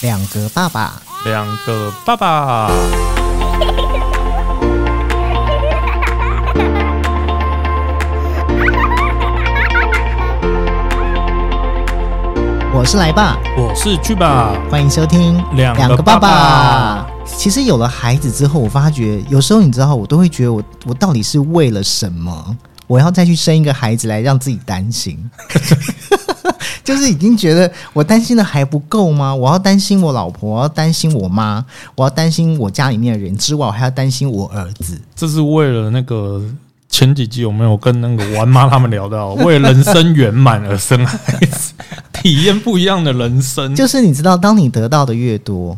两个爸爸，两个爸爸，我是来爸，我是去吧，欢迎收听两个爸爸。其实有了孩子之后，我发觉有时候你知道，我都会觉得我我到底是为了什么？我要再去生一个孩子来让自己担心，就是已经觉得我担心的还不够吗？我要担心我老婆，我要担心我妈，我要担心我家里面的人之外，我还要担心我儿子。这是为了那个前几集有没有跟那个玩妈他们聊到，为人生圆满而生孩子，体验不一样的人生。就是你知道，当你得到的越多。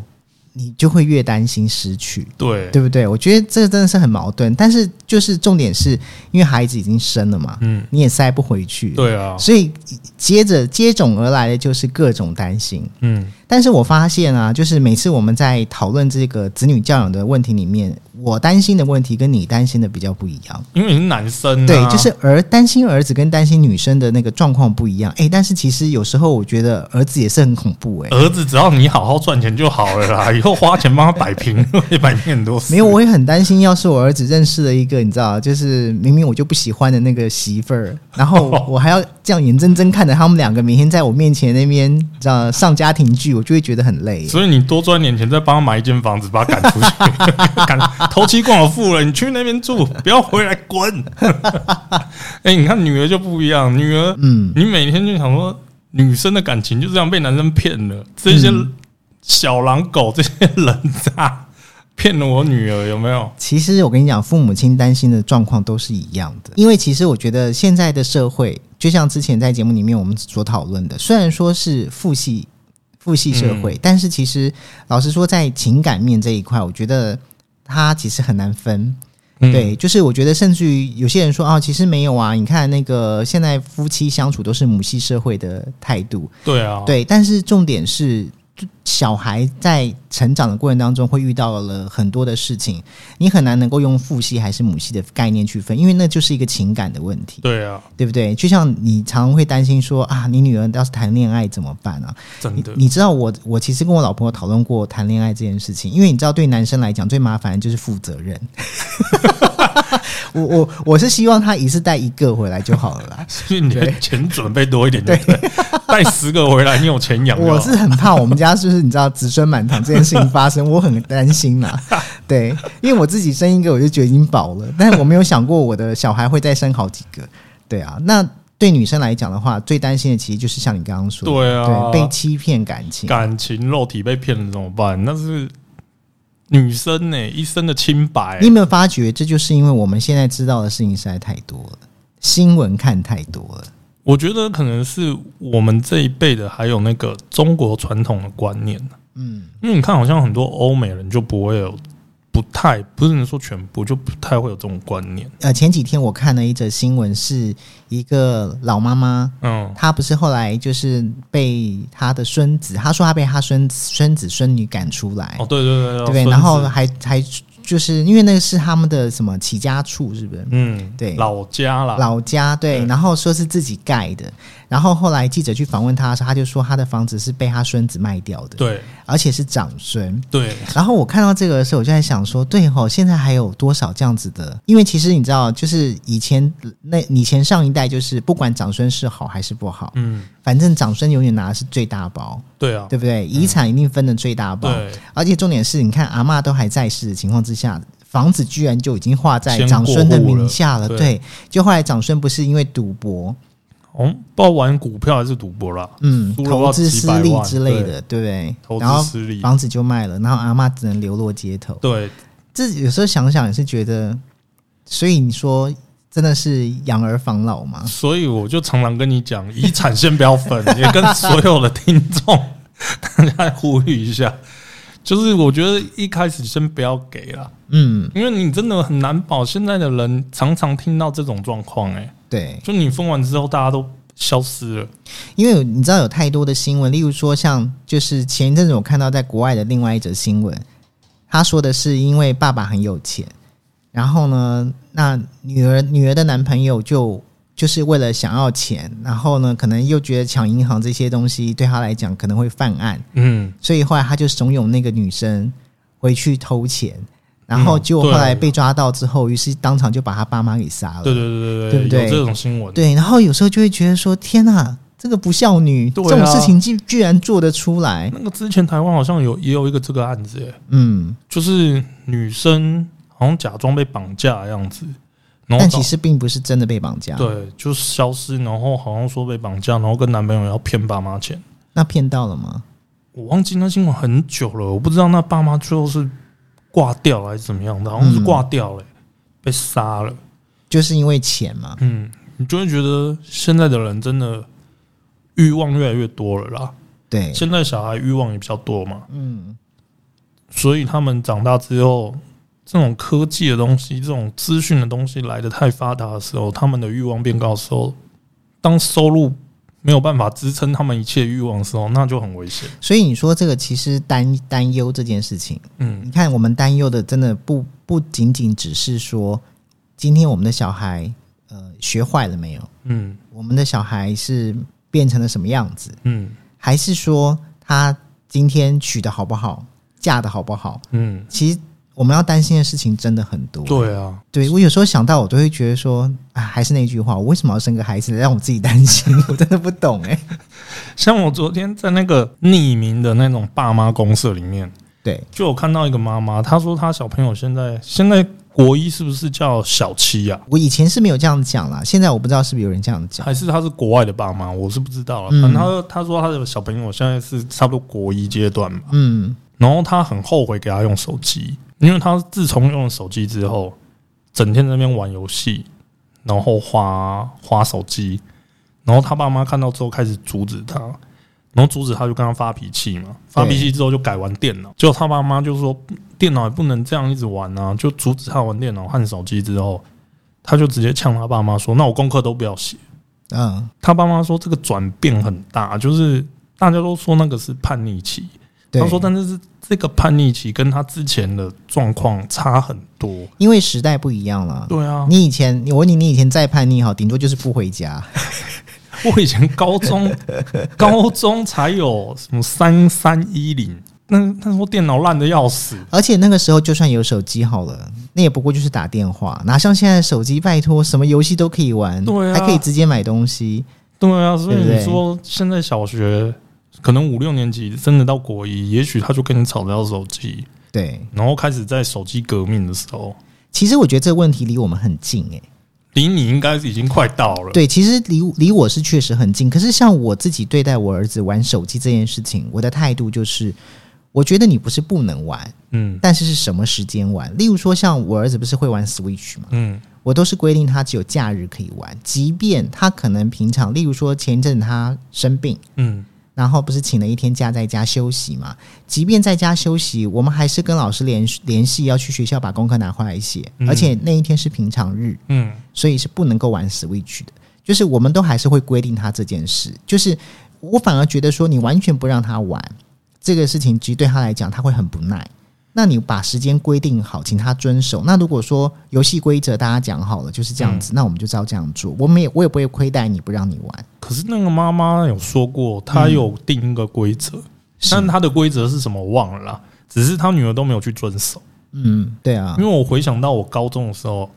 你就会越担心失去，对对不对？我觉得这个真的是很矛盾，但是就是重点是因为孩子已经生了嘛，嗯，你也塞不回去，对啊，所以接着接踵而来的就是各种担心，嗯。但是我发现啊，就是每次我们在讨论这个子女教养的问题里面，我担心的问题跟你担心的比较不一样，因为你是男生，对，就是儿担心儿子跟担心女生的那个状况不一样。哎，但是其实有时候我觉得儿子也是很恐怖，哎，儿子只要你好好赚钱就好了啦，以后花钱帮他摆平，会摆平很多事。没有，我也很担心，要是我儿子认识了一个你知道，就是明明我就不喜欢的那个媳妇儿，然后 我还要这样眼睁睁看着他们两个每天在我面前那边知道上家庭剧。我就会觉得很累，所以你多赚点钱，再帮他买一间房子，把他赶出去，赶头期过好付了，你去那边住，不要回来滚。哎，你看女儿就不一样，女儿，嗯，你每天就想说，女生的感情就这样被男生骗了，这些小狼狗，这些人渣骗了我女儿，有没有？其实我跟你讲，父母亲担心的状况都是一样的，因为其实我觉得现在的社会，就像之前在节目里面我们所讨论的，虽然说是父系。父系社会，但是其实老实说，在情感面这一块，我觉得它其实很难分。对，就是我觉得，甚至于有些人说啊，其实没有啊。你看那个现在夫妻相处都是母系社会的态度。对啊，对，但是重点是。小孩在成长的过程当中会遇到了很多的事情，你很难能够用父系还是母系的概念去分，因为那就是一个情感的问题。对啊，对不对？就像你常会担心说啊，你女儿要是谈恋爱怎么办啊？真的，你知道我我其实跟我老婆讨论过谈恋爱这件事情，因为你知道对男生来讲最麻烦的就是负责任。我我我是希望他一次带一个回来就好了啦，所以你的钱准备多一点，对，带十个回来，你有钱养。我是很怕我们家就是你知道子孙满堂这件事情发生，我很担心呐。对，因为我自己生一个我就觉得已经饱了，但是我没有想过我的小孩会再生好几个。对啊，那对女生来讲的话，最担心的其实就是像你刚刚说，对啊，被欺骗感情，感情肉体被骗了怎么办？那是。女生呢，一生的清白。你有没有发觉，这就是因为我们现在知道的事情实在太多了，新闻看太多了。我觉得可能是我们这一辈的，还有那个中国传统的观念嗯，因为你看，好像很多欧美人就不会有。不太不是能说全部，就不太会有这种观念。呃，前几天我看了一则新闻，是一个老妈妈，嗯，她不是后来就是被她的孙子，她说她被她孙孙子孙女赶出来，哦，对对对对，然后还还。就是因为那个是他们的什么起家处，是不是？嗯，对，老家了，老家对。然后说是自己盖的，然后后来记者去访问他的时候，他就说他的房子是被他孙子卖掉的，对，而且是长孙，对。然后我看到这个的时候，我就在想说，对吼，现在还有多少这样子的？因为其实你知道，就是以前那以前上一代，就是不管长孙是好还是不好，嗯。反正长孙永远拿的是最大包，对啊，对不对？遗产一定分的最大包，而且重点是你看阿妈都还在世的情况之下，房子居然就已经划在长孙的名下了。对，就后来长孙不是因为赌博，哦，不知道玩股票还是赌博了，嗯，投资失利之类的，对不对？投资失利，房子就卖了，然后阿妈只能流落街头。对，这有时候想想也是觉得，所以你说。真的是养儿防老吗？所以我就常常跟你讲，遗产先不要分，也跟所有的听众大家呼吁一下，就是我觉得一开始先不要给了，嗯，因为你真的很难保。现在的人常常听到这种状况，哎，对，就你封完之后，大家都消失了，因为你知道有太多的新闻，例如说像就是前一阵子我看到在国外的另外一则新闻，他说的是因为爸爸很有钱。然后呢，那女儿女儿的男朋友就就是为了想要钱，然后呢，可能又觉得抢银行这些东西对他来讲可能会犯案，嗯，所以后来他就怂恿那个女生回去偷钱，然后结果后来被抓到之后，于是当场就把他爸妈给杀了。对对对对对，对？有这种新闻。对，然后有时候就会觉得说：天哪，这个不孝女，这种事情居居然做得出来。那个之前台湾好像有也有一个这个案子，嗯，就是女生好像假装被绑架的样子。但其实并不是真的被绑架，对，就是消失，然后好像说被绑架，然后跟男朋友要骗爸妈钱，那骗到了吗？我忘记那新闻很久了，我不知道那爸妈最后是挂掉还是怎么样的，好像是挂掉了，被杀了，就是因为钱嘛。嗯，你就会觉得现在的人真的欲望越来越多了啦。对，现在小孩欲望也比较多嘛。嗯，所以他们长大之后。这种科技的东西，这种资讯的东西来的太发达的时候，他们的欲望变高的时候，当收入没有办法支撑他们一切欲望的时候，那就很危险。所以你说这个其实担担忧这件事情，嗯，你看我们担忧的真的不不仅仅只是说今天我们的小孩呃学坏了没有，嗯，我们的小孩是变成了什么样子，嗯，还是说他今天娶的好不好，嫁的好不好，嗯，其实。我们要担心的事情真的很多。对啊，对我有时候想到，我都会觉得说，啊，还是那句话，我为什么要生个孩子让我自己担心？我真的不懂哎。像我昨天在那个匿名的那种爸妈公社里面，对，就有看到一个妈妈，她说她小朋友现在现在国一是不是叫小七呀？我以前是没有这样讲啦，现在我不知道是不是有人这样讲，还是他是国外的爸妈，我是不知道了。反正他他说他的小朋友现在是差不多国一阶段嘛，嗯，然后他很后悔给他用手机。因为他自从用了手机之后，整天在那边玩游戏，然后花花手机，然后他爸妈看到之后开始阻止他，然后阻止他就跟他发脾气嘛，发脾气之后就改玩电脑，结果他爸妈就说电脑也不能这样一直玩啊，就阻止他玩电脑和手机之后，他就直接呛他爸妈说：“那我功课都不要写。”嗯，他爸妈说这个转变很大，就是大家都说那个是叛逆期，他说但是是。这个叛逆期跟他之前的状况差很多，因为时代不一样了。对啊，你以前，我问你，你以前再叛逆哈，顶多就是不回家。我以前高中，高中才有什么三三一零，那那时候电脑烂的要死，而且那个时候就算有手机好了，那也不过就是打电话，哪像现在手机，拜托什么游戏都可以玩，对，还可以直接买东西。对啊，所以你说现在小学。可能五六年级真的到国一，也许他就跟你吵着要手机，对，然后开始在手机革命的时候，其实我觉得这个问题离我们很近，诶，离你应该已经快到了。对，其实离离我是确实很近，可是像我自己对待我儿子玩手机这件事情，我的态度就是，我觉得你不是不能玩，嗯，但是是什么时间玩？例如说，像我儿子不是会玩 Switch 吗？嗯，我都是规定他只有假日可以玩，即便他可能平常，例如说前一阵他生病，嗯。然后不是请了一天假在家休息嘛？即便在家休息，我们还是跟老师联联系，要去学校把功课拿回来写。而且那一天是平常日，嗯，所以是不能够玩 Switch 的。就是我们都还是会规定他这件事。就是我反而觉得说，你完全不让他玩这个事情，其实对他来讲，他会很不耐。那你把时间规定好，请他遵守。那如果说游戏规则大家讲好了就是这样子，那我们就照这样做。我们也我也不会亏待你不让你玩。可是那个妈妈有说过，她有定一个规则，但她的规则是什么我忘了啦。只是她女儿都没有去遵守。嗯，对啊。因为我回想到我高中的时候，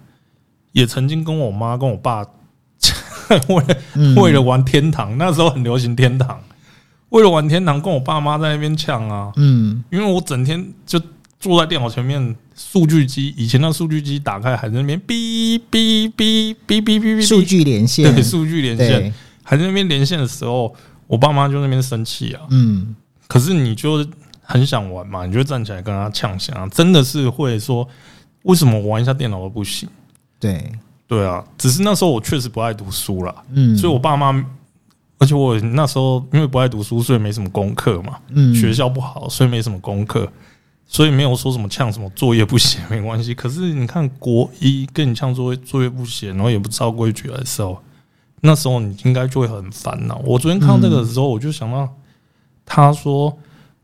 也曾经跟我妈跟我爸 为为了玩天堂，那时候很流行天堂，为了玩天堂跟我爸妈在那边抢啊。嗯，因为我整天就。坐在电脑前面，数据机以前那数据机打开还在那边哔哔哔哔哔哔哔，数据连线，对，数据连线，还在那边连线的时候，我爸妈就那边生气啊。嗯，可是你就很想玩嘛，你就站起来跟他呛下，真的是会说，为什么玩一下电脑都不行？对，对啊，只是那时候我确实不爱读书了，嗯，所以我爸妈，而且我那时候因为不爱读书，所以没什么功课嘛，嗯，学校不好，所以没什么功课。所以没有说什么呛什么作业不写 没关系，可是你看国一跟你呛作业作业不写，然后也不照规矩来时候，那时候你应该就会很烦恼。我昨天看到这个的时候，我就想到他说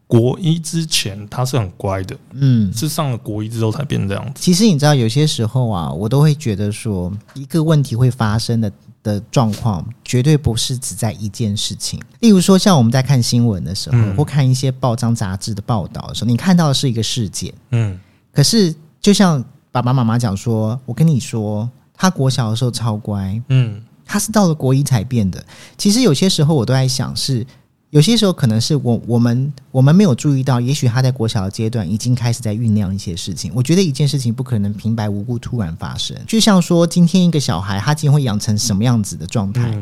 国一之前他是很乖的，嗯，是上了国一之后才变这样子。其实你知道，有些时候啊，我都会觉得说一个问题会发生的的状况绝对不是只在一件事情。例如说，像我们在看新闻的时候，或看一些报章杂志的报道的时候，你看到的是一个事件，嗯，可是就像爸爸妈妈讲说，我跟你说，他国小的时候超乖，嗯，他是到了国一才变的。其实有些时候我都在想是。有些时候可能是我我们我们没有注意到，也许他在国小的阶段已经开始在酝酿一些事情。我觉得一件事情不可能平白无故突然发生，就像说今天一个小孩他今天会养成什么样子的状态，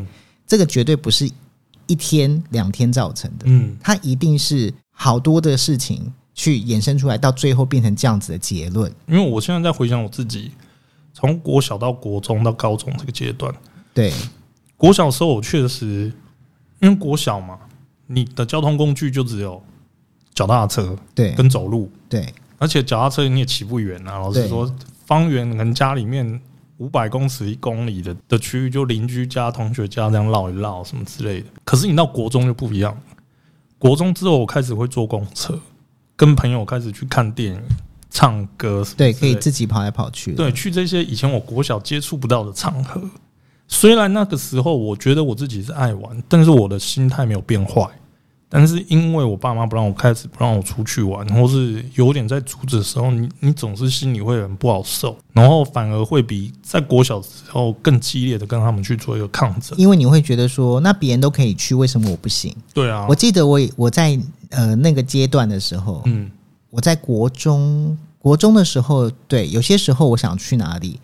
这个绝对不是一天两天造成的，嗯，他一定是好多的事情去衍生出来，到最后变成这样子的结论。因为我现在在回想我自己，从国小到国中到高中这个阶段，对，国小的时候我确实因为国小嘛。你的交通工具就只有脚踏车，对，跟走路，对，而且脚踏车你也骑不远啊。老实说，方圆可能家里面五百公尺、一公里的的区域，就邻居家、同学家这样绕一绕什么之类的。可是你到国中就不一样，国中之后我开始会坐公车，跟朋友开始去看电影、唱歌，对，可以自己跑来跑去，对，去这些以前我国小接触不到的场合。虽然那个时候我觉得我自己是爱玩，但是我的心态没有变坏。但是因为我爸妈不让我开始不让我出去玩，或是有点在阻止的时候，你你总是心里会很不好受，然后反而会比在国小时候更激烈的跟他们去做一个抗争，因为你会觉得说，那别人都可以去，为什么我不行？对啊，我记得我我在呃那个阶段的时候，嗯，我在国中国中的时候，对，有些时候我想去哪里。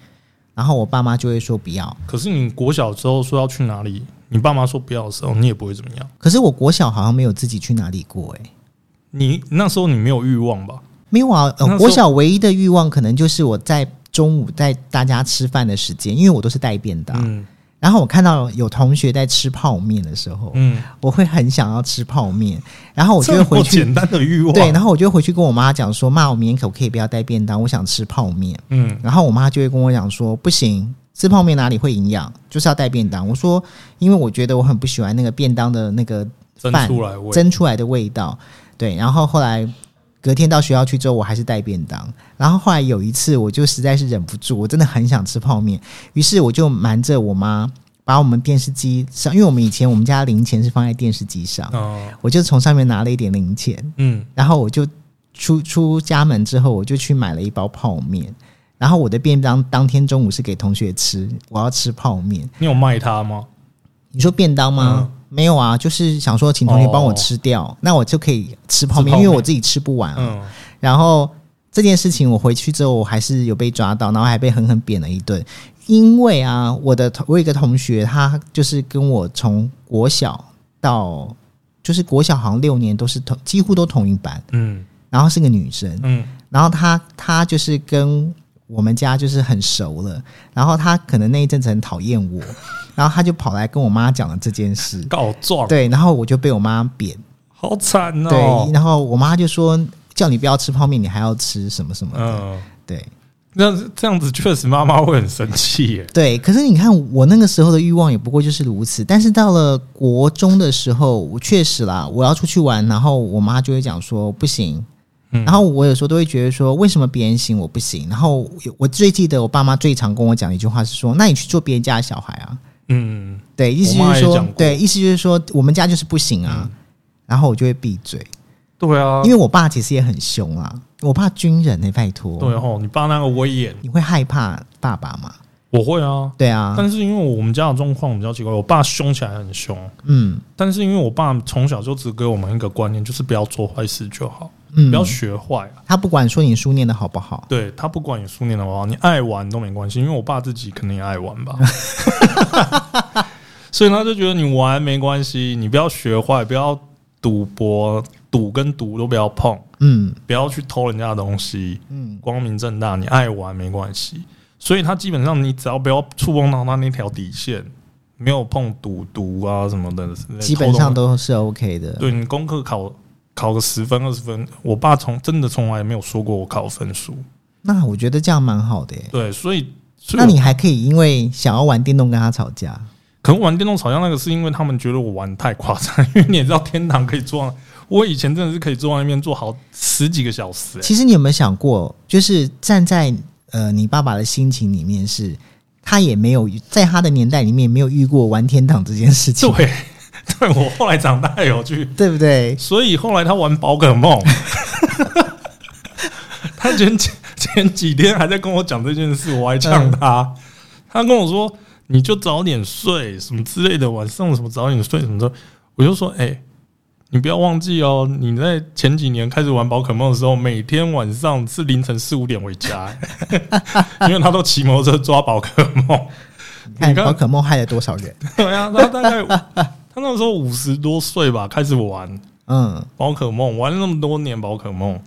然后我爸妈就会说不要。可是你国小之后说要去哪里，你爸妈说不要的时候，你也不会怎么样。可是我国小好像没有自己去哪里过哎。你那时候你没有欲望吧？没有啊。国小唯一的欲望可能就是我在中午在大家吃饭的时间，因为我都是带便当。然后我看到有同学在吃泡面的时候，嗯，我会很想要吃泡面。然后我就会回去简单的欲望，对。然后我就回去跟我妈讲说：“妈，我明天可不可以不要带便当？我想吃泡面。”嗯。然后我妈就会跟我讲说：“不行，吃泡面哪里会营养？就是要带便当。”我说：“因为我觉得我很不喜欢那个便当的那个饭蒸出来的味道。”对。然后后来隔天到学校去之后，我还是带便当。然后后来有一次，我就实在是忍不住，我真的很想吃泡面，于是我就瞒着我妈，把我们电视机上，因为我们以前我们家零钱是放在电视机上，我就从上面拿了一点零钱，嗯，然后我就出出家门之后，我就去买了一包泡面，然后我的便当当天中午是给同学吃，我要吃泡面。你有卖它吗？你说便当吗？没有啊，就是想说请同学帮我吃掉，那我就可以吃泡面，因为我自己吃不完。嗯，然后。这件事情我回去之后，我还是有被抓到，然后还被狠狠扁了一顿。因为啊，我的我有一个同学，他就是跟我从国小到就是国小好像六年都是同几乎都同一班，嗯，然后是个女生，嗯，然后她她就是跟我们家就是很熟了，然后他可能那一阵子很讨厌我，然后他就跑来跟我妈讲了这件事，告状，对，然后我就被我妈扁，好惨哦，对，然后我妈就说。叫你不要吃泡面，你还要吃什么什么的？对，那这样子确实妈妈会很生气耶。对，可是你看我那个时候的欲望也不过就是如此。但是到了国中的时候，我确实啦，我要出去玩，然后我妈就会讲说不行。然后我有时候都会觉得说，为什么别人行我不行？然后我最记得我爸妈最常跟我讲一句话是说，那你去做别人家的小孩啊？嗯，对，意思就是说，对，意思就是说我们家就是不行啊。然后我就会闭嘴。对啊，因为我爸其实也很凶啊，我爸军人呢，拜托。对哦，你爸那个威严，你会害怕爸爸吗？我会啊，对啊。但是因为我们家的状况比较奇怪，我爸凶起来很凶，嗯。但是因为我爸从小就只给我们一个观念，就是不要做坏事就好，嗯，不要学坏啊。他不管说你书念的好不好，对他不管你书念的好不好，你爱玩都没关系，因为我爸自己肯定也爱玩吧，所以他就觉得你玩没关系，你不要学坏，不要赌博。赌跟赌都不要碰，嗯，不要去偷人家的东西，嗯，光明正大，你爱玩没关系。所以他基本上，你只要不要触碰到他那条底线，没有碰赌毒啊什么的，基本上都是 OK 的。对你功课考考个十分二十分，我爸从真的从来没有说过我考分数。那我觉得这样蛮好的。对，所以那你还可以因为想要玩电动跟他吵架？可能玩电动吵架那个是因为他们觉得我玩太夸张，因为你也知道天堂可以坐。我以前真的是可以坐在那边坐好十几个小时。其实你有没有想过，就是站在呃你爸爸的心情里面，是他也没有在他的年代里面没有遇过玩天堂这件事情。对，对我后来长大有去，对不对？所以后来他玩宝可梦，他前前几天还在跟我讲这件事，我还呛他，他跟我说你就早点睡什么之类的，晚上什么早点睡什么的，我就说哎。你不要忘记哦，你在前几年开始玩宝可梦的时候，每天晚上是凌晨四五点回家，因为他都骑摩托车抓宝可梦。你看宝可梦害了多少人？对啊，他大概他那时候五十多岁吧，开始玩嗯宝可梦，玩了那么多年宝可梦，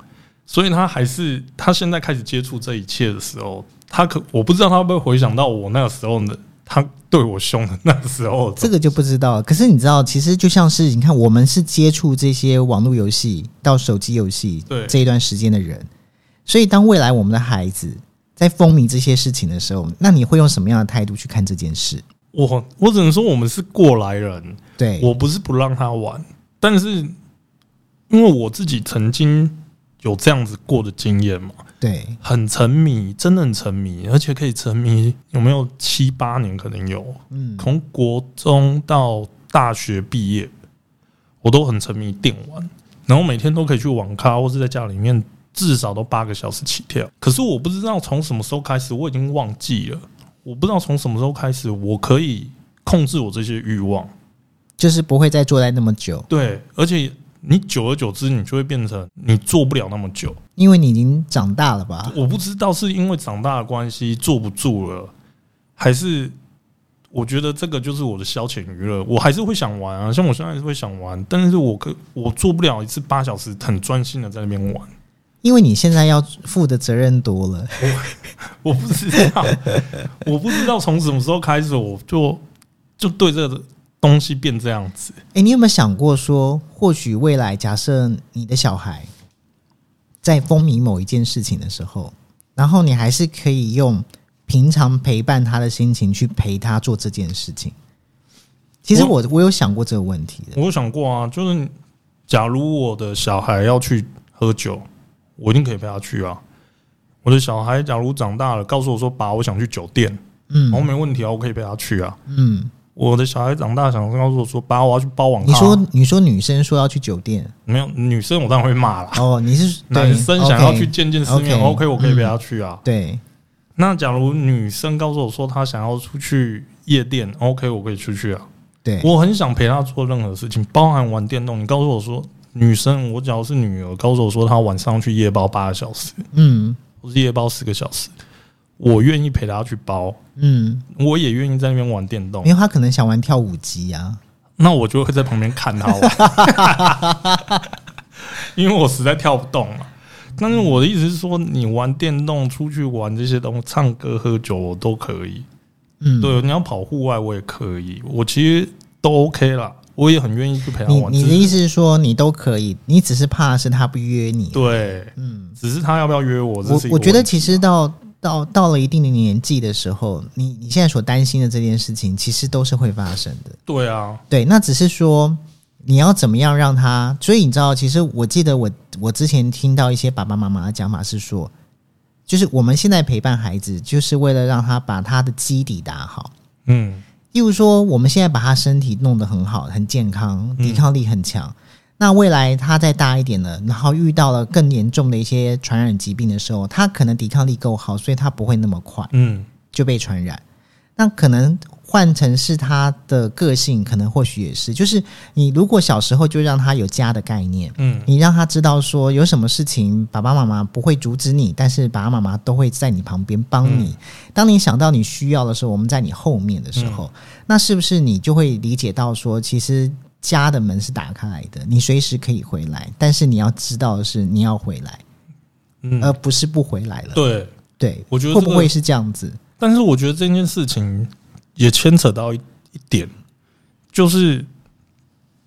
所以他还是他现在开始接触这一切的时候，他可我不知道他会不会回想到我那个时候的。他对我凶的那时候，这个就不知道。可是你知道，其实就像是你看，我们是接触这些网络游戏到手机游戏这一段时间的人，所以当未来我们的孩子在风靡这些事情的时候，那你会用什么样的态度去看这件事？我我只能说，我们是过来人。对我不是不让他玩，但是因为我自己曾经有这样子过的经验嘛。对，很沉迷，真的很沉迷，而且可以沉迷有没有七八年？可能有，嗯，从国中到大学毕业，我都很沉迷电玩，然后每天都可以去网咖，或是在家里面至少都八个小时起跳。可是我不知道从什么时候开始，我已经忘记了，我不知道从什么时候开始，我可以控制我这些欲望，就是不会再坐在那么久。对，而且。你久而久之，你就会变成你坐不了那么久，因为你已经长大了吧？我不知道是因为长大的关系坐不住了，还是我觉得这个就是我的消遣娱乐。我还是会想玩啊，像我现在还是会想玩，但是我可我做不了一次八小时很专心的在那边玩，因为你现在要负的责任多了。我 我不知道，我不知道从什么时候开始，我就就对这个。东西变这样子，哎，你有没有想过说，或许未来假设你的小孩在风靡某一件事情的时候，然后你还是可以用平常陪伴他的心情去陪他做这件事情。其实我我有想过这个问题的，我有想过啊，就是假如我的小孩要去喝酒，我一定可以陪他去啊。我的小孩假如长大了，告诉我说爸，我想去酒店，嗯，我没问题啊，我可以陪他去啊，嗯。我的小孩长大，想告诉我说：“爸，我要去包网。”你说，你说女生说要去酒店，没有女生，我当然会骂了。哦，你是男生想要去见见世面，OK，我可以陪他去啊。对，那假如女生告诉我说她想要出去夜店，OK，我可以出去啊。对，我很想陪她做任何事情，包含玩电动。你告诉我说，女生，我假如是女儿，告诉我说她晚上去夜包八个小时，嗯，或是夜包四个小时。我愿意陪她去包，嗯，我也愿意在那边玩电动，因为他可能想玩跳舞机啊，那我就会在旁边看他玩，因为我实在跳不动了。但是我的意思是说，你玩电动、出去玩这些东西、唱歌、喝酒，我都可以。嗯，对，你要跑户外，我也可以，我其实都 OK 了，我也很愿意去陪他玩。你的意思是说，你都可以，你只是怕是他不约你？对，嗯，只是他要不要约我？我我觉得其实到。到到了一定的年纪的时候，你你现在所担心的这件事情，其实都是会发生的。对啊，对，那只是说你要怎么样让他。所以你知道，其实我记得我我之前听到一些爸爸妈妈的讲法是说，就是我们现在陪伴孩子，就是为了让他把他的基底打好。嗯，例如说，我们现在把他身体弄得很好，很健康，抵抗力很强。那未来他再大一点了，然后遇到了更严重的一些传染疾病的时候，他可能抵抗力够好，所以他不会那么快，嗯，就被传染。那可能换成是他的个性，可能或许也是，就是你如果小时候就让他有家的概念，嗯，你让他知道说有什么事情爸爸妈妈不会阻止你，但是爸爸妈妈都会在你旁边帮你。当你想到你需要的时候，我们在你后面的时候，那是不是你就会理解到说，其实。家的门是打开来的，你随时可以回来，但是你要知道的是，你要回来，嗯，而不是不回来了。对对，我觉得会不会是这样子？但是我觉得这件事情也牵扯到一一点，就是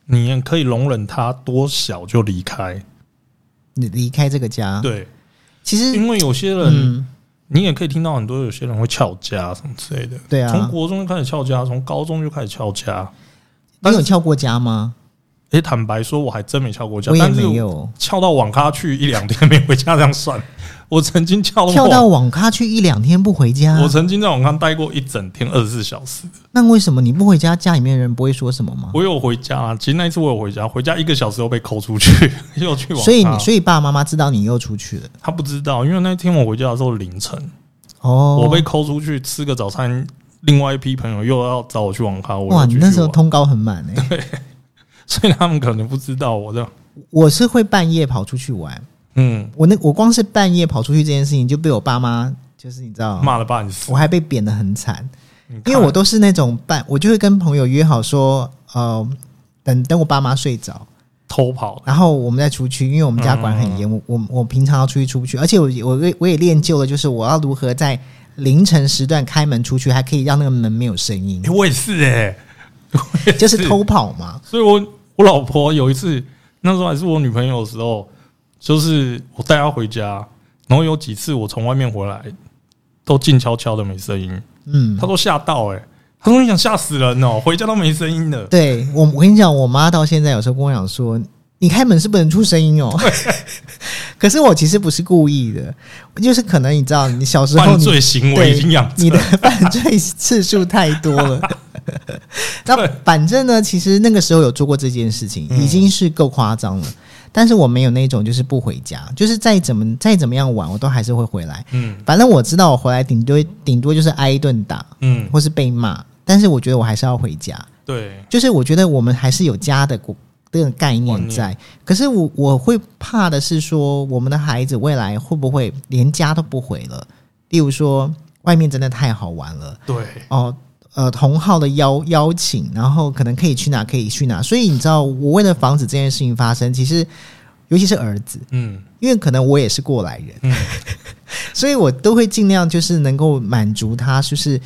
你也可以容忍他多小就离开，你离开这个家。对，其实因为有些人，你也可以听到很多有些人会翘家什么之类的。对啊，从国中就开始翘家，从高中就开始翘家。你有翘过家吗？哎，坦白说，我还真没翘过家，我也没有翘到网咖去一两天没回家，这样算。我曾经跳跳到网咖去一两天不回家。我曾经在网咖待过一整天二十四小时。那为什么你不回家？家里面人不会说什么吗？我有回家啊，其实那一次我有回家，回家一个小时又被扣出去，又去网。所以，所以爸爸妈妈知道你又出去了？他不知道，因为那天我回家的时候凌晨。哦。我被扣出去吃个早餐，另外一批朋友又要找我去网咖。哇，你那时候通告很满哎。对。所以他们可能不知道我这样。我是会半夜跑出去玩。嗯，我那我光是半夜跑出去这件事情就被我爸妈就是你知道骂了半死，我还被贬的很惨，因为我都是那种半我就会跟朋友约好说，呃，等等我爸妈睡着。偷跑，然后我们再出去，因为我们家管很严，我我我平常要出去出不去，而且我我我也练就了，就是我要如何在凌晨时段开门出去，还可以让那个门没有声音。我也是 哎，就是偷跑嘛。所以我我老婆有一次那时候还是我女朋友的时候。就是我带他回家，然后有几次我从外面回来，都静悄悄的没声音。嗯，他都吓到哎，他说你想吓死人哦，回家都没声音的。对我，我跟你讲，我妈到现在有时候跟我讲说，你开门是不能出声音哦。可是我其实不是故意的，就是可能你知道，你小时候犯罪行为已经养你的犯罪次数太多了。那反正呢，其实那个时候有做过这件事情，已经是够夸张了。但是我没有那种，就是不回家，就是再怎么再怎么样晚，我都还是会回来。嗯，反正我知道我回来顶多顶多就是挨一顿打，嗯，或是被骂。但是我觉得我还是要回家。对，就是我觉得我们还是有家的这个概念在。可是我我会怕的是说，我们的孩子未来会不会连家都不回了？例如说，外面真的太好玩了。对，哦。呃，同号的邀邀请，然后可能可以去哪，可以去哪。所以你知道，我为了防止这件事情发生，其实尤其是儿子，嗯，因为可能我也是过来人，嗯，所以我都会尽量就是能够满足他，就是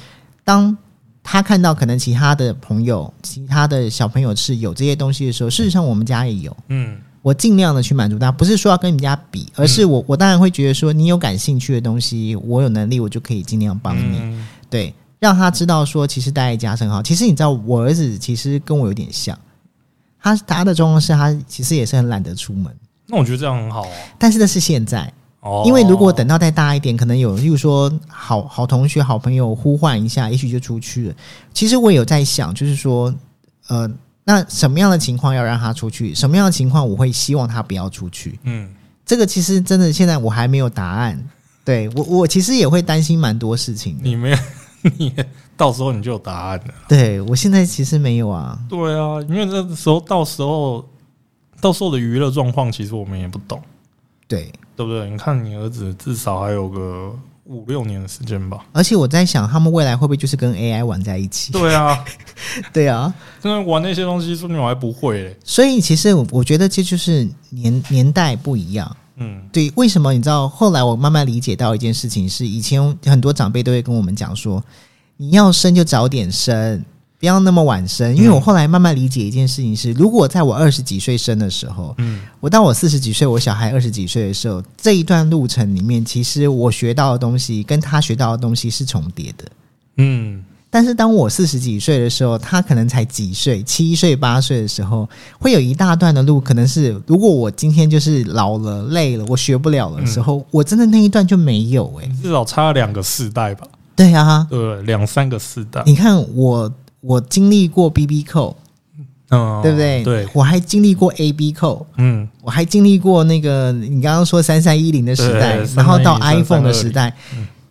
当他看到可能其他的朋友、其他的小朋友是有这些东西的时候，事实上我们家也有，嗯，我尽量的去满足他，不是说要跟你们家比，而是我我当然会觉得说，你有感兴趣的东西，我有能力，我就可以尽量帮你，对。让他知道说，其实待在家很好。其实你知道，我儿子其实跟我有点像，他他的状况是他其实也是很懒得出门。那我觉得这样很好啊。但是那是现在，哦，因为如果等到再大一点，可能有，例如说好好同学、好朋友呼唤一下，也许就出去了。其实我也有在想，就是说，呃，那什么样的情况要让他出去？什么样的情况我会希望他不要出去？嗯，这个其实真的现在我还没有答案。对我，我其实也会担心蛮多事情的。你没有。你到时候你就有答案了。对我现在其实没有啊。对啊，因为那时候到时候到时候的娱乐状况，其实我们也不懂。对，对不对？你看你儿子至少还有个五六年的时间吧。而且我在想，他们未来会不会就是跟 AI 玩在一起？对啊，对啊，真的玩那些东西，说你我还不会嘞。所以其实我我觉得这就是年年代不一样。嗯，对，为什么你知道？后来我慢慢理解到一件事情，是以前很多长辈都会跟我们讲说，你要生就早点生，不要那么晚生。因为我后来慢慢理解一件事情是，如果在我二十几岁生的时候，嗯，我到我四十几岁，我小孩二十几岁的时候，这一段路程里面，其实我学到的东西跟他学到的东西是重叠的，嗯。但是当我四十几岁的时候，他可能才几岁，七岁八岁的时候，会有一大段的路，可能是如果我今天就是老了累了，我学不了的时候，我真的那一段就没有哎，至少差两个世代吧？对啊，对，两三个世代。你看我，我经历过 B B 扣，嗯，对不对？对，我还经历过 A B 扣，嗯，我还经历过那个你刚刚说三三一零的时代，然后到 iPhone 的时代。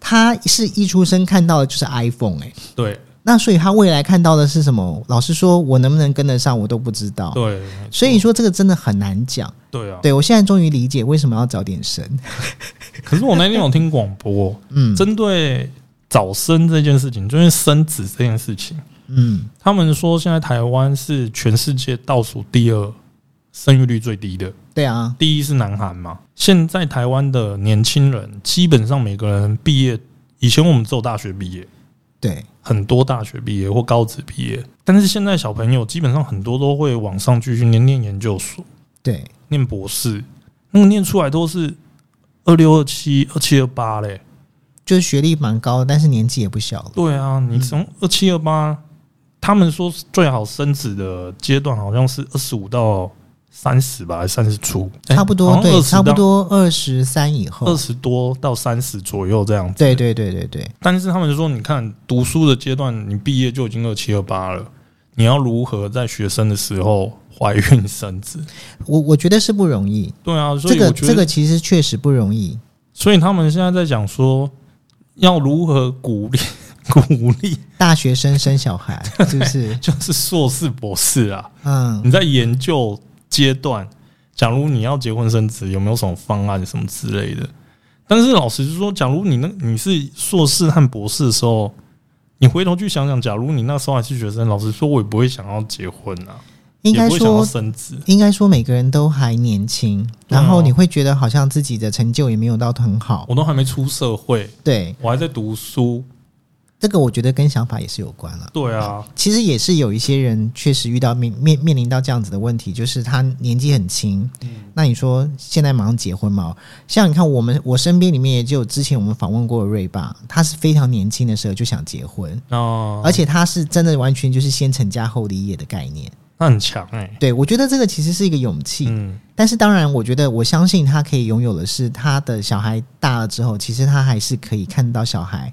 他是一出生看到的就是 iPhone 哎，对，那所以他未来看到的是什么？老实说，我能不能跟得上，我都不知道。对，所以说这个真的很难讲。对啊，对我现在终于理解为什么要早点生。可是我那天有听广播，嗯，针对早生这件事情，就是生子这件事情，嗯，他们说现在台湾是全世界倒数第二生育率最低的。对啊，第一是南韩嘛。现在台湾的年轻人基本上每个人毕业，以前我们只有大学毕业，对，很多大学毕业或高职毕业，但是现在小朋友基本上很多都会往上继续念念研究所，对，念博士，那个念出来都是二六二七二七二八嘞，就是学历蛮高，但是年纪也不小了。对啊，你从二七二八，他们说最好生子的阶段好像是二十五到。三十吧，还是三十出？差不多，对，差不多二十三以后，二十多到三十左右这样子。对对对对对。但是他们就说，你看读书的阶段，你毕业就已经二七二八了，你要如何在学生的时候怀孕生子？我我觉得是不容易。对啊，所以这个这个其实确实不容易。所以他们现在在讲说，要如何鼓励 鼓励大学生生小孩，是不是？就是硕士博士啊。嗯，你在研究。阶段，假如你要结婚生子，有没有什么方案什么之类的？但是老实说，假如你那你是硕士和博士的时候，你回头去想想，假如你那时候还是学生，老实说，我也不会想要结婚啊。应该说生子，应该说每个人都还年轻，然后你会觉得好像自己的成就也没有到很好，我都还没出社会，对我还在读书。这个我觉得跟想法也是有关了。对啊，其实也是有一些人确实遇到面面面临到这样子的问题，就是他年纪很轻。嗯，那你说现在马上结婚嘛？像你看我们我身边里面也就之前我们访问过的瑞爸，他是非常年轻的时候就想结婚哦，而且他是真的完全就是先成家后立业的概念，那很强哎。对，我觉得这个其实是一个勇气。嗯，但是当然，我觉得我相信他可以拥有的是他的小孩大了之后，其实他还是可以看到小孩。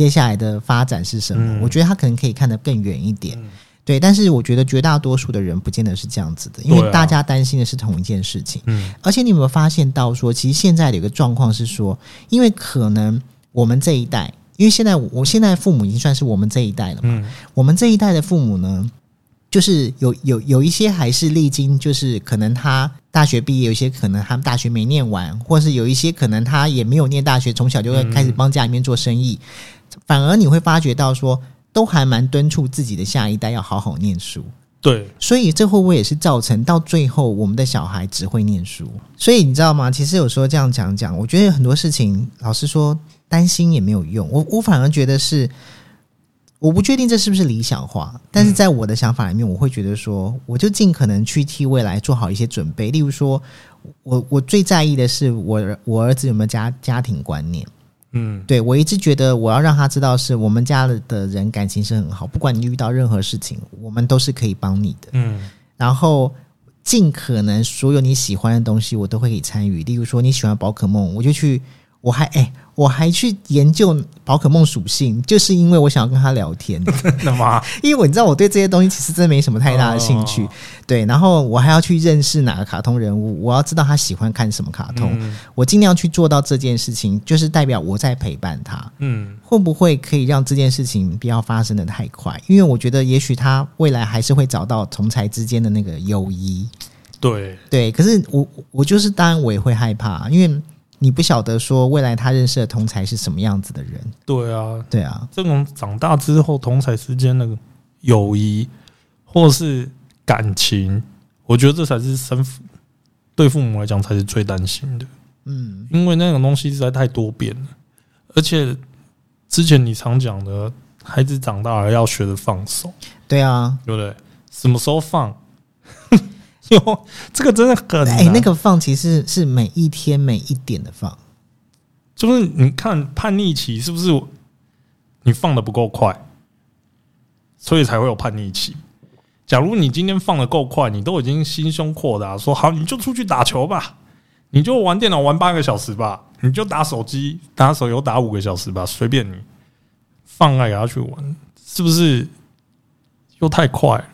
接下来的发展是什么？我觉得他可能可以看得更远一点，对。但是我觉得绝大多数的人不见得是这样子的，因为大家担心的是同一件事情。嗯，而且你有没有发现到说，其实现在的一个状况是说，因为可能我们这一代，因为现在我现在父母已经算是我们这一代了嘛，我们这一代的父母呢，就是有有有一些还是历经，就是可能他大学毕业，有些可能他大学没念完，或是有一些可能他也没有念大学，从小就会开始帮家里面做生意。反而你会发觉到说，都还蛮敦促自己的下一代要好好念书。对，所以这会不会也是造成到最后我们的小孩只会念书？所以你知道吗？其实有时候这样讲讲，我觉得很多事情，老实说，担心也没有用。我我反而觉得是，我不确定这是不是理想化，但是在我的想法里面，我会觉得说，我就尽可能去替未来做好一些准备。例如说，我我最在意的是我我儿子有没有家家庭观念。嗯，对我一直觉得我要让他知道，是我们家的人感情是很好，不管你遇到任何事情，我们都是可以帮你的。嗯，然后尽可能所有你喜欢的东西，我都会可以参与。例如说你喜欢宝可梦，我就去，我还哎。我还去研究宝可梦属性，就是因为我想要跟他聊天。真的吗？因为我你知道我对这些东西其实真的没什么太大的兴趣。对，然后我还要去认识哪个卡通人物，我要知道他喜欢看什么卡通，我尽量去做到这件事情，就是代表我在陪伴他。嗯，会不会可以让这件事情不要发生的太快？因为我觉得也许他未来还是会找到同才之间的那个友谊。对对，可是我我就是当然我也会害怕，因为。你不晓得说未来他认识的同才是什么样子的人？对啊，对啊，这种长大之后同才之间的友谊或是感情，我觉得这才是生父对父母来讲才是最担心的。嗯，因为那种东西实在太多变了，而且之前你常讲的，孩子长大了要学着放手。对啊，对不对？什么时候放？哟，这个真的很哎，那个放其实是每一天每一点的放，就是你看叛逆期是不是你放的不够快，所以才会有叛逆期。假如你今天放的够快，你都已经心胸扩大，说好你就出去打球吧，你就玩电脑玩八个小时吧，你就打手机打手游打五个小时吧，随便你放爱给他去玩，是不是又太快了？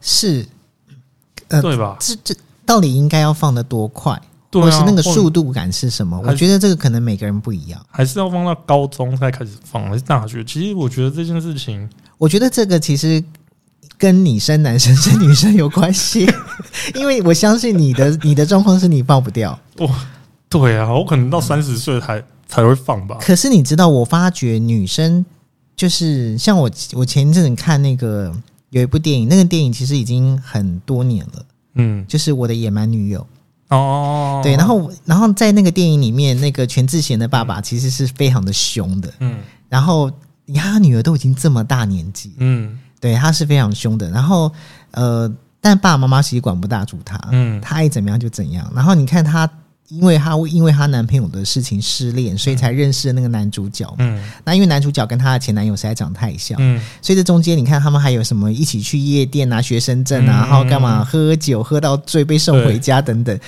是。对吧？这这到底应该要放的多快，或是那个速度感是什么？我觉得这个可能每个人不一样，还是要放到高中才开始放，还是大学？其实我觉得这件事情，我觉得这个其实跟你生男生生女生有关系，因为我相信你的你的状况是你爆不掉。哇，对啊，我可能到三十岁才才会放吧。可是你知道，我发觉女生就是像我，我前一阵子看那个。有一部电影，那个电影其实已经很多年了，嗯，就是我的野蛮女友。哦，对，然后然后在那个电影里面，那个全智贤的爸爸其实是非常的凶的，嗯，然后你看他女儿都已经这么大年纪，嗯，对，他是非常凶的，然后呃，但爸爸妈妈其实管不大住他，嗯，他爱怎么样就怎样，然后你看他因为她因为她男朋友的事情失恋，所以才认识那个男主角。嗯，那因为男主角跟她的前男友实在长太像，嗯，所以这中间你看他们还有什么一起去夜店啊、学生证啊，然后干嘛喝酒喝到醉被送回家等等。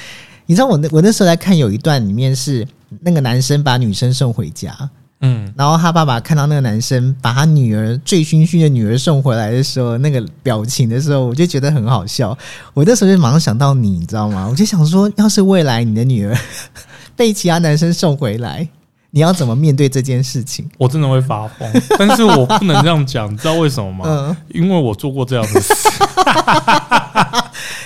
你知道我那我那时候在看有一段里面是那个男生把女生送回家。嗯，然后他爸爸看到那个男生把他女儿醉醺醺的女儿送回来的时候，那个表情的时候，我就觉得很好笑。我那时候就马上想到你，你知道吗？我就想说，要是未来你的女儿被其他男生送回来，你要怎么面对这件事情？我真的会发疯，但是我不能这样讲，你知道为什么吗？嗯，因为我做过这样的事。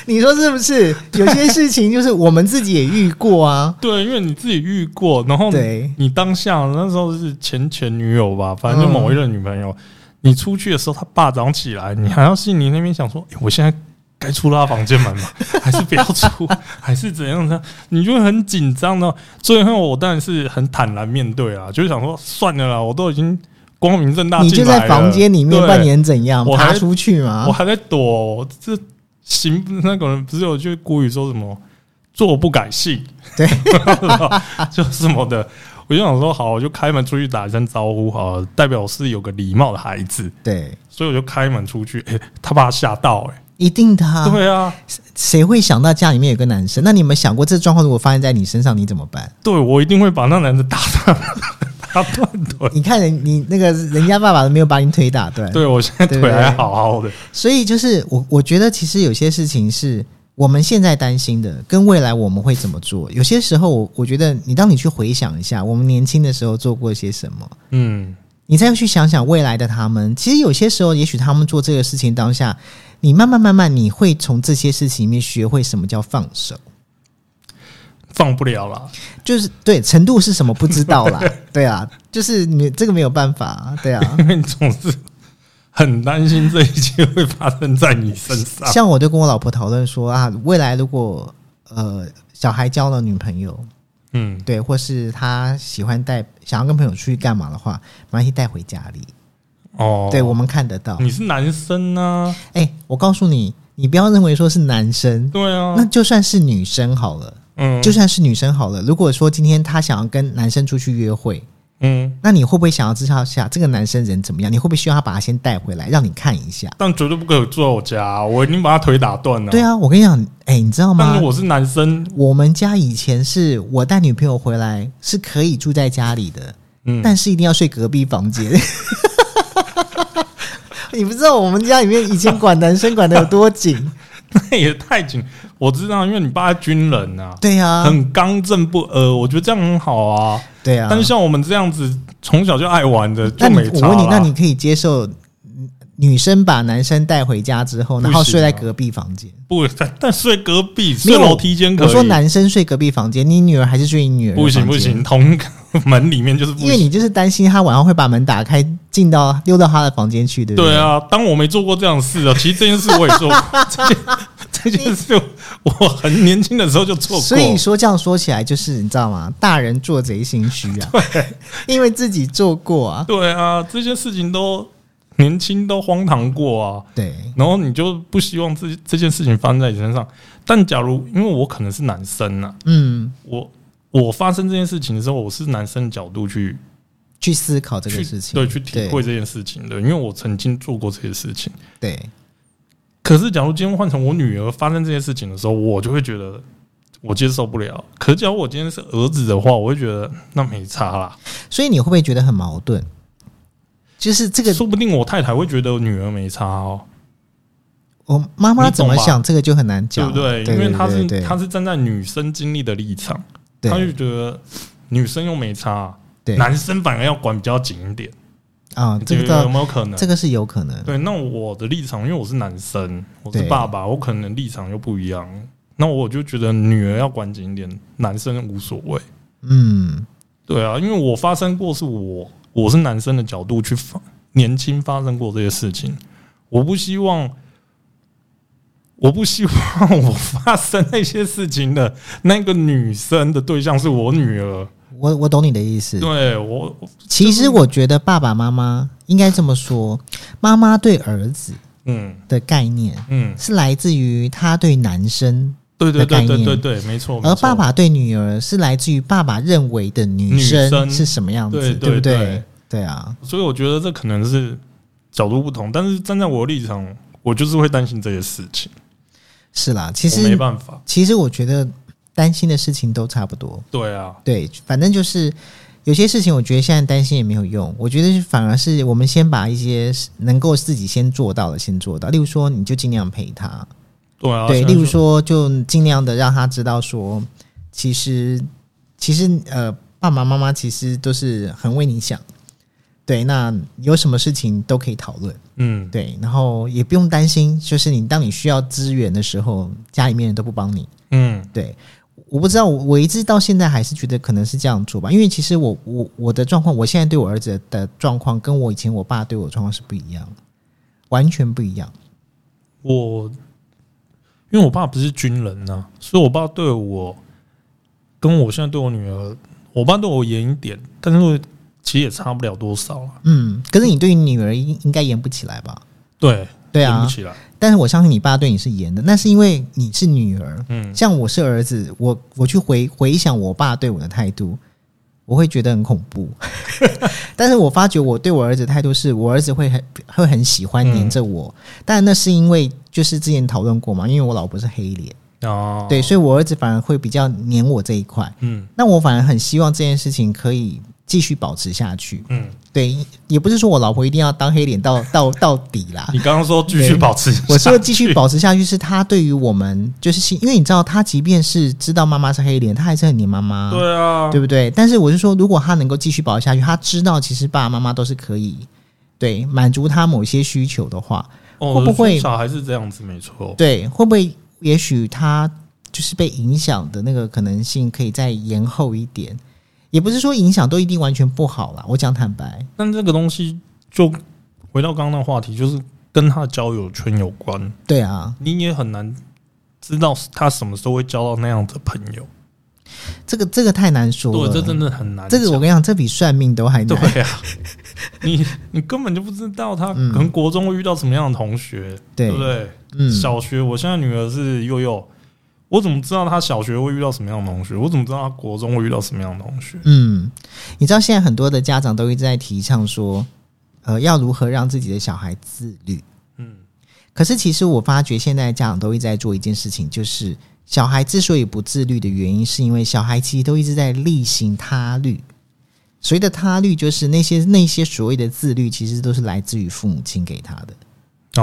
你说是不是？有些事情就是我们自己也遇过啊。对，因为你自己遇过，然后你当下那时候是前前女友吧，反正就某一任女朋友。你出去的时候，她爸早上起来，你还要心里那边想说：我现在该出他房间门吗？还是不要出？还是怎样呢？你就会很紧张的。最后我当然是很坦然面对啊，就是想说算了啦，我都已经光明正大，你就在房间里面半年怎样？我爬出去吗？我还在躲这。行，那个人不是有句古语说什么“做不改姓”，对，就什么的。我就想说，好，我就开门出去打一声招呼，好，代表是有个礼貌的孩子。对，所以我就开门出去。哎，他把他吓到，哎，一定的。对啊，谁会想到家里面有个男生？那你们想过，这状况如果发生在你身上，你怎么办？对我一定会把那男的打断，打断腿。你看人，你那个人家爸爸都没有把你腿打断，对我现在腿还好好的。所以就是我，我觉得其实有些事情是。我们现在担心的，跟未来我们会怎么做？有些时候，我我觉得，你当你去回想一下，我们年轻的时候做过些什么，嗯，你再去想想未来的他们，其实有些时候，也许他们做这个事情当下，你慢慢慢慢，你会从这些事情里面学会什么叫放手，放不了了，就是对程度是什么不知道啦，对啊，就是你这个没有办法，对啊，因为你总是。很担心这一切会发生在你身上。像我就跟我老婆讨论说啊，未来如果呃小孩交了女朋友，嗯，对，或是他喜欢带想要跟朋友出去干嘛的话，没关系带回家里。哦，对，我们看得到。你是男生呢？哎，我告诉你，你不要认为说是男生。对啊，那就算是女生好了。嗯，就算是女生好了。如果说今天她想要跟男生出去约会。嗯，那你会不会想要知道下这个男生人怎么样？你会不会需要他把他先带回来，让你看一下？但绝对不可以住在我家，我已经把他腿打断了。对啊，我跟你讲，哎，你知道吗？但是我是男生，我们家以前是我带女朋友回来是可以住在家里的，嗯，但是一定要睡隔壁房间。你不知道我们家里面以前管男生管的有多紧。那也太紧，我知道，因为你爸军人啊，对呀，很刚正不阿，我觉得这样很好啊，对啊。但是像我们这样子从小就爱玩的，就没我问你，那你可以接受女生把男生带回家之后，然后睡在隔壁房间？不，但睡隔壁睡楼梯间可以。我说男生睡隔壁房间，你女儿还是睡你女儿？不行不行，同门里面就是，因为你就是担心他晚上会把门打开，进到溜到他的房间去，对不对？对啊，当我没做过这样的事啊，其实这件事我也做过。这件事我很年轻的时候就做过。所以说这样说起来，就是你知道吗？大人做贼心虚啊，对，因为自己做过啊。对啊，这些事情都年轻都荒唐过啊。对，然后你就不希望这这件事情发生在你身上。但假如因为我可能是男生呐，嗯，我。我发生这件事情的时候，我是男生的角度去去思考这个事情，对，去体会这件事情的，因为我曾经做过这些事情。对。可是，假如今天换成我女儿发生这件事情的时候，我就会觉得我接受不了。可是，假如我今天是儿子的话，我会觉得那没差啦。所以，你会不会觉得很矛盾？就是这个，说不定我太太会觉得女儿没差哦。我妈妈怎么想，这个就很难讲，对不对？因为她是她是站在女生经历的立场。她就觉得女生又没差，对，男生反而要管比较紧一点啊。这个有没有可能？这个是有可能。对，那我的立场，因为我是男生，我是爸爸，我可能立场又不一样。那我就觉得女儿要管紧一点，男生无所谓。嗯，对啊，因为我发生过是我我是男生的角度去发年轻发生过这些事情，我不希望。我不希望我发生那些事情的那个女生的对象是我女儿。我我懂你的意思。对我，其实我觉得爸爸妈妈应该这么说：妈妈对儿子，嗯的概念，嗯，是来自于他对男生对对对对对对，没错。而爸爸对女儿是来自于爸爸认为的女生是什么样子，对不对？对啊，所以我觉得这可能是角度不同，但是站在我的立场，我就是会担心这些事情。是啦，其实没办法。其实我觉得担心的事情都差不多。对啊，对，反正就是有些事情，我觉得现在担心也没有用。我觉得反而是我们先把一些能够自己先做到的先做到，例如说，你就尽量陪他。对啊，对，例如说，就尽量的让他知道说，其实，其实，呃，爸爸妈妈其实都是很为你想，对，那有什么事情都可以讨论，嗯，对，然后也不用担心，就是你当你需要资源的时候，家里面人都不帮你，嗯，对，我不知道，我我一直到现在还是觉得可能是这样做吧，因为其实我我我的状况，我现在对我儿子的状况，跟我以前我爸对我状况是不一样，完全不一样，我。因为我爸不是军人呐，所以我爸对我跟我现在对我女儿，我爸对我严一点，但是其实也差不了多少了。嗯，可是你对你女儿应应该严不起来吧？对，对啊，严不起来。但是我相信你爸对你是严的，那是因为你是女儿。嗯，像我是儿子，我我去回回想我爸对我的态度。我会觉得很恐怖，但是我发觉我对我儿子态度是我儿子会很会很喜欢黏着我，但那是因为就是之前讨论过嘛，因为我老婆是黑脸。哦，对，所以我儿子反而会比较黏我这一块，嗯，那我反而很希望这件事情可以。继续保持下去，嗯，对，也不是说我老婆一定要当黑脸到 到到底啦。你刚刚说继续保持，我说继续保持下去是他对于我们就是因为你知道，他即便是知道妈妈是黑脸，他还是很黏妈妈，对啊，对不对？但是我是说，如果他能够继续保持下去，他知道其实爸爸妈妈都是可以对满足他某些需求的话，会不会小孩是这样子？没错，对，会不会也许他就是被影响的那个可能性可以再延后一点？也不是说影响都一定完全不好啦，我讲坦白。但这个东西就回到刚刚那个话题，就是跟他的交友圈有关。对啊，你也很难知道他什么时候会交到那样的朋友。这个这个太难说了，这真的很难。这个我跟你讲，这比算命都还难。对啊，你你根本就不知道他可能国中会遇到什么样的同学，对不对？嗯，小学，我现在女儿是幼幼。我怎么知道他小学会遇到什么样的同学？我怎么知道他国中会遇到什么样的同学？嗯，你知道现在很多的家长都一直在提倡说，呃，要如何让自己的小孩自律。嗯，可是其实我发觉现在家长都一直在做一件事情，就是小孩之所以不自律的原因，是因为小孩其实都一直在例行他律。所谓的他律，就是那些那些所谓的自律，其实都是来自于父母亲给他的。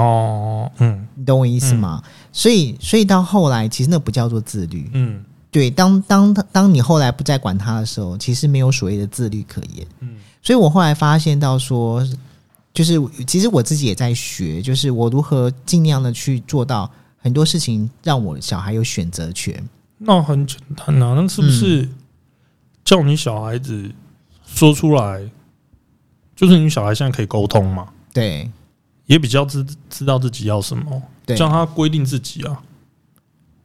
哦，嗯，你懂我意思吗？所以，所以到后来，其实那不叫做自律。嗯，对，当当当你后来不再管他的时候，其实没有所谓的自律可言。嗯，所以我后来发现到说，就是其实我自己也在学，就是我如何尽量的去做到很多事情，让我小孩有选择权。那很简单啊，那是不是叫你小孩子说出来？就是你小孩现在可以沟通嘛？对。也比较知知道自己要什么，叫他规定自己啊。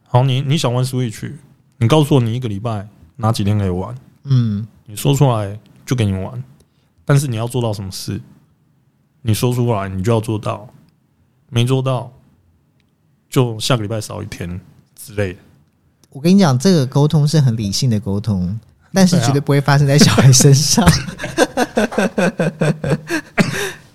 好，你你想玩 Switch，你告诉我你一个礼拜哪几天可以玩？嗯，你说出来就给你玩，但是你要做到什么事？你说出来你就要做到，没做到就下个礼拜少一天之类的。我跟你讲，这个沟通是很理性的沟通，但是绝对不会发生在小孩身上。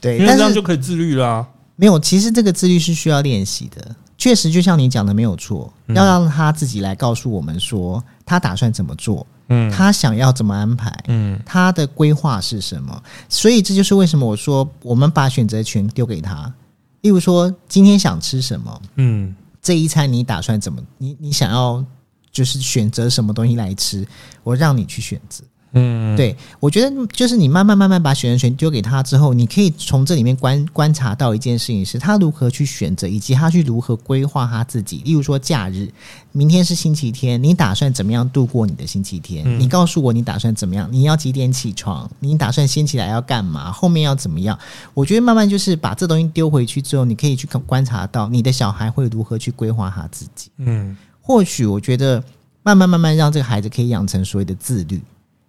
对，因为这样就可以自律啦。没有，其实这个自律是需要练习的。确实，就像你讲的，没有错。要让他自己来告诉我们说，他打算怎么做，嗯，他想要怎么安排，嗯，他的规划是什么。所以，这就是为什么我说，我们把选择权丢给他。例如说，今天想吃什么，嗯，这一餐你打算怎么？你你想要就是选择什么东西来吃，我让你去选择。嗯，对，我觉得就是你慢慢慢慢把选择权丢给他之后，你可以从这里面观观察到一件事情，是他如何去选择，以及他去如何规划他自己。例如说，假日，明天是星期天，你打算怎么样度过你的星期天？你告诉我你打算怎么样？你要几点起床？你打算先起来要干嘛？后面要怎么样？我觉得慢慢就是把这东西丢回去之后，你可以去观察到你的小孩会如何去规划他自己。嗯，或许我觉得慢慢慢慢让这个孩子可以养成所谓的自律。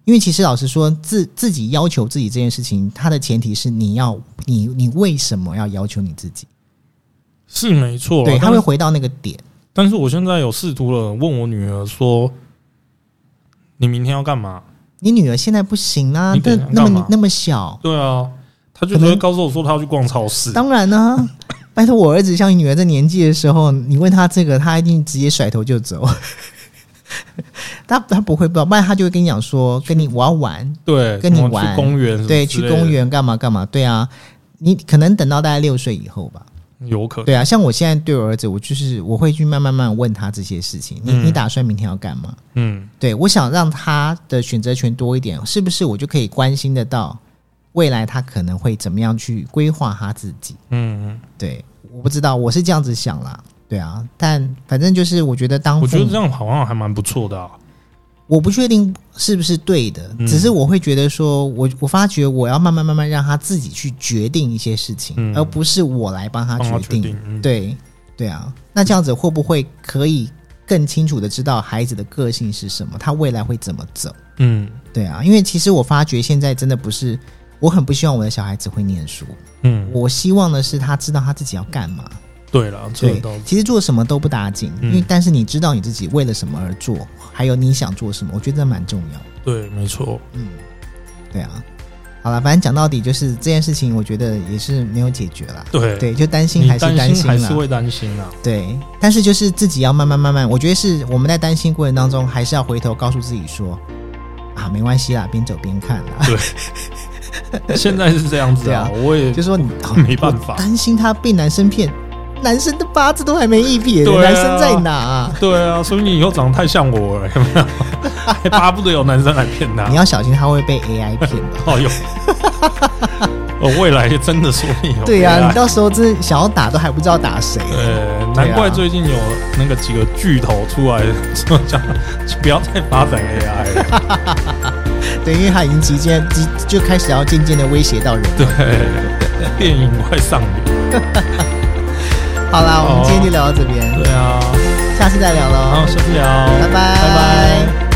因为其实老实说，自自己要求自己这件事情，它的前提是你要你你为什么要要求你自己？是没错，对，他会回到那个点。但是我现在有试图了问我女儿说：“你明天要干嘛？”你女儿现在不行啊，那那么那么小，对啊，她就只会告诉我说她要去逛超市。当然呢、拜托我儿子像你女儿这年纪的时候，你问他这个，他一定直接甩头就走。他他不会不知道，不然他就会跟你讲说，跟你我要玩，对，跟你玩公园对，去公，园干嘛干嘛，对啊，你可能等到大概六岁以后吧，有可能。对啊，像我现在对我儿子，我就是我会去慢慢慢慢问他这些事情，你、嗯你打算明天要干嘛？嗯对我想让他的选择权多一点，是不是我就可以关心得到未来他可能会怎么样去规划他自己？嗯，对，我不知道，我是这样子想啦。对啊，但反正就是我觉得当我觉得这样好像还蛮不错的啊。我不确定是不是对的，嗯只是我会觉得说，我我发觉我要慢慢慢慢让他自己去决定一些事情，嗯而不是我来帮他决定。决定，嗯，对对啊，那这样子会不会可以更清楚的知道孩子的个性是什么，他未来会怎么走？嗯对啊，因为其实我发觉现在真的不是，我很不希望我的小孩子会念书，嗯，我希望的是他知道他自己要干嘛。对了，这对，其实做什么都不打紧，嗯因为但是你知道你自己为了什么而做，还有你想做什么，我觉得这蛮重要的。对，没错，嗯，对啊。好了，反正讲到底就是这件事情，我觉得也是没有解决了。对，对，就担心还是担担心啦。还是会担心啊。对，但是就是自己要慢慢慢慢，我觉得是我们在担心过程当中，还是要回头告诉自己说，啊，没关系啦，边走边看啦。对 现在是这样子啊，我也就说你、啊 没办法担心他被男生骗，男生的八字都还没一撇，对啊男生在哪、对啊，说明你以后长得太像我了，有没有？还巴不得有男生来骗他你。要小心，他会被 AI 骗的。哦哟，哦，未来真的说不定有对呀、AI 你到时候真的想要打都还不知道打谁。呃，难怪最近有那个几个巨头出来说讲，不要再发展 AI 了。对，因为他已经即渐即就开始要渐渐的威胁到人了。对，电影快上映。好啦，我们今天就聊到这边，对啊，下次再聊喽好，，下次聊，拜拜。拜拜。